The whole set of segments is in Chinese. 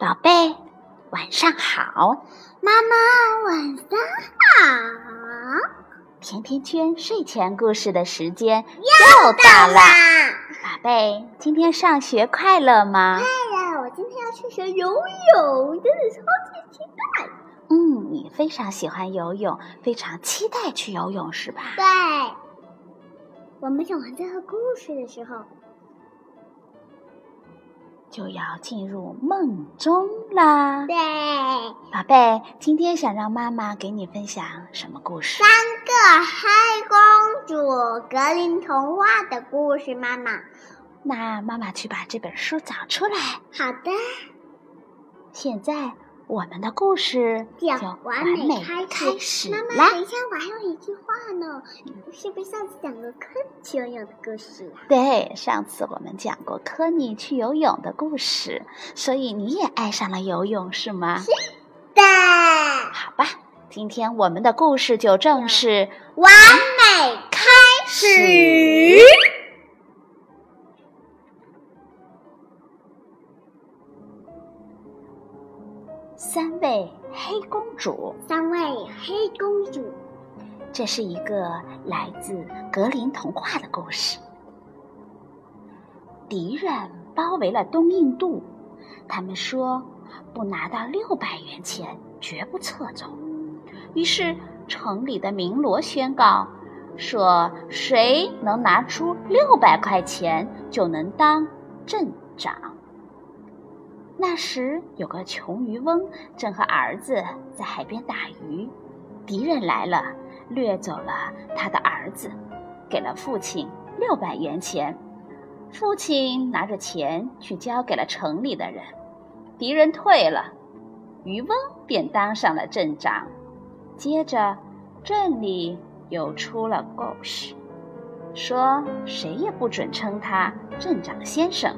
宝贝，晚上好。妈妈，晚上好。甜甜圈睡前故事的时间又到了。宝贝，今天上学快乐吗？快乐，我今天要去学游泳，真的超级期待。嗯，你非常喜欢游泳，非常期待去游泳是吧？对。我们讲完这个故事的时候。就要进入梦中啦。对，宝贝，今天想让妈妈给你分享什么故事？三个黑公主格林童话的故事。妈妈，那妈妈去把这本书找出来。好的。现在。我们的故事就完美开始啦！妈妈，等一下，我还有一句话呢。是不是上次讲过科尼去游泳的故事？对，上次我们讲过科尼去游泳的故事，所以你也爱上了游泳，是吗？是的。好吧，今天我们的故事就正式完美开始。黑公主，这是一个来自格林童话的故事。敌人包围了东印度，他们说不拿到六百元钱，绝不撤走。于是城里的鸣锣宣告说，谁能拿出六百块钱，就能当镇长。那时有个穷渔翁，正和儿子在海边打鱼，敌人来了，掠走了他的儿子，给了父亲六百元钱。父亲拿着钱去交给了城里的人，敌人退了，渔翁便当上了镇长。接着，镇里又出了故事，说谁也不准称他镇长先生，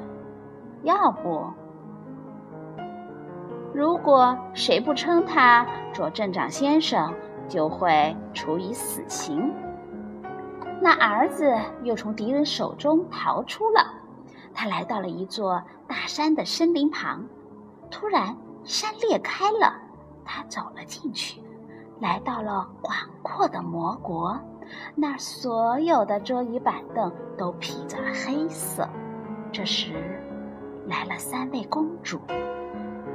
要不。如果谁不称他做镇长先生，就会处以死刑。那儿子又从敌人手中逃出了，他来到了一座大山的森林旁。突然，山裂开了，他走了进去，来到了广阔的魔国。那儿所有的桌椅板凳都披着黑色。这时，来了三位公主。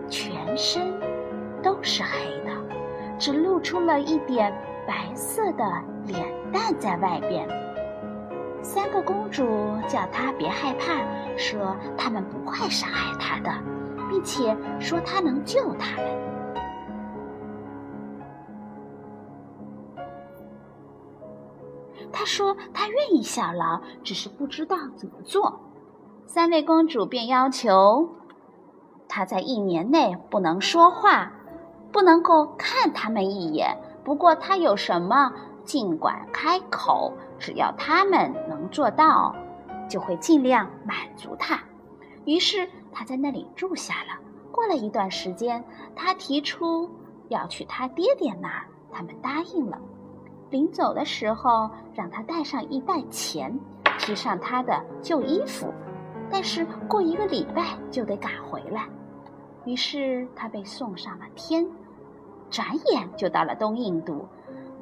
全身都是黑的，只露出了一点白色的脸蛋在外边。三个公主叫她别害怕，说他们不会伤害她的，并且说她能救他们。她说她愿意效劳，只是不知道怎么做。三位公主便要求。他在一年内不能说话，不能够看他们一眼。不过他有什么，尽管开口，只要他们能做到，就会尽量满足他。于是他在那里住下了。过了一段时间，他提出要去他爹爹那儿，他们答应了。临走的时候，让他带上一袋钱，披上他的旧衣服，但是过一个礼拜就得赶回来。于是他被送上了天，转眼就到了东印度。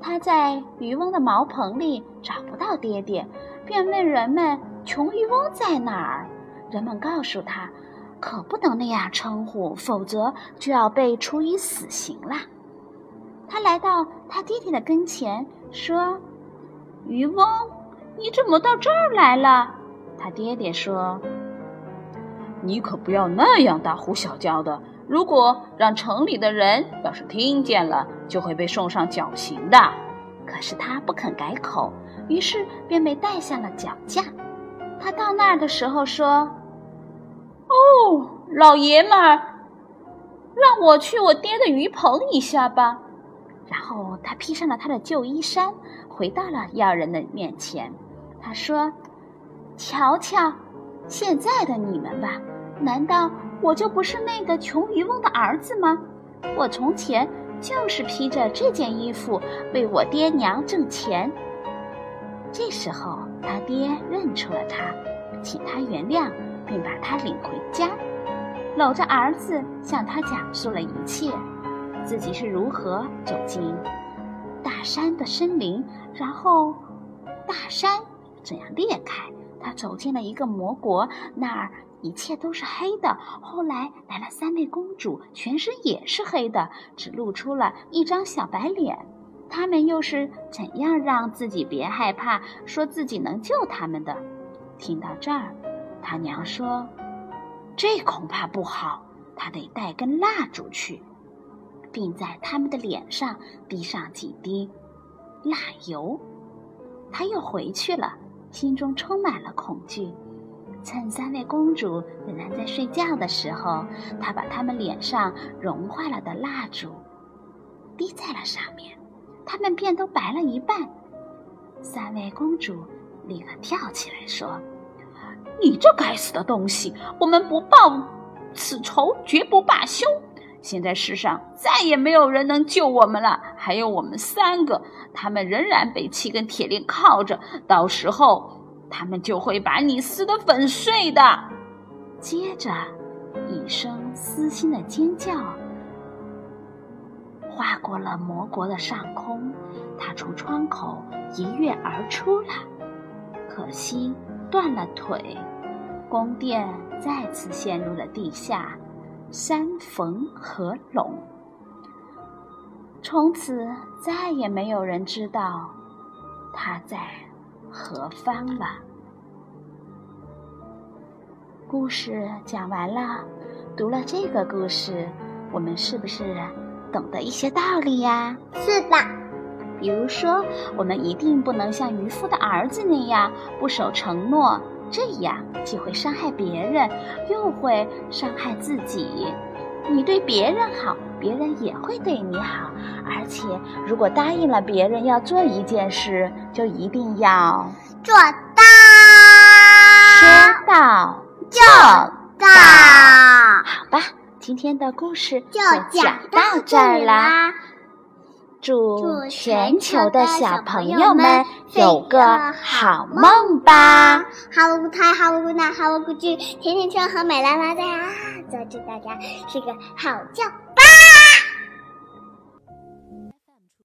他在渔翁的茅棚里找不到爹爹，便问人们：“穷渔翁在哪儿？”人们告诉他：“可不能那样称呼，否则就要被处以死刑了。”他来到他爹爹的跟前，说：“渔翁，你怎么到这儿来了？”他爹爹说。你可不要那样大呼小叫的，如果让城里的人要是听见了，就会被送上绞刑的。可是他不肯改口，于是便被带下了绞架。他到那儿的时候说：“哦，老爷们儿，让我去我爹的鱼棚一下吧。”然后他披上了他的旧衣衫，回到了要人的面前。他说：“瞧瞧，现在的你们吧。”难道我就不是那个穷渔翁的儿子吗？我从前就是披着这件衣服为我爹娘挣钱。这时候，他爹认出了他，请他原谅，并把他领回家。搂着儿子向他讲述了一切，自己是如何走进大山的森林，然后大山怎样裂开，他走进了一个魔国，那儿一切都是黑的。后来来了三位公主，全身也是黑的，只露出了一张小白脸。他们又是怎样让自己别害怕，说自己能救他们的？听到这儿，他娘说：“这恐怕不好，他得带根蜡烛去，并在他们的脸上滴上几滴蜡油。”他又回去了，心中充满了恐惧。趁三位公主仍然在睡觉的时候，他把她们脸上融化了的蜡烛滴在了上面，她们便都白了一半。三位公主立刻跳起来说：“你这该死的东西！我们不报此仇，绝不罢休！现在世上再也没有人能救我们了，还有我们三个，他们仍然被七根铁链铐着，到时候……”他们就会把你撕得粉碎的。接着，一声撕心的尖叫划过了魔国的上空，他从窗口一跃而出了。可惜断了腿，宫殿再次陷入了地下，山缝合拢。从此再也没有人知道他在。何方了？故事讲完了，读了这个故事，我们是不是懂得一些道理呀？是的。比如说，我们一定不能像渔夫的儿子那样不守承诺，这样既会伤害别人，又会伤害自己。你对别人好，别人也会对你好。而且，如果答应了别人要做一件事，就一定要做到。说到就到。好吧，今天的故事就讲到这儿啦。祝全球的小朋友们有个好梦吧。好了，不太好了，不难好了，不惧甜甜圈和美拉拉在啊，祝大家睡个好觉吧。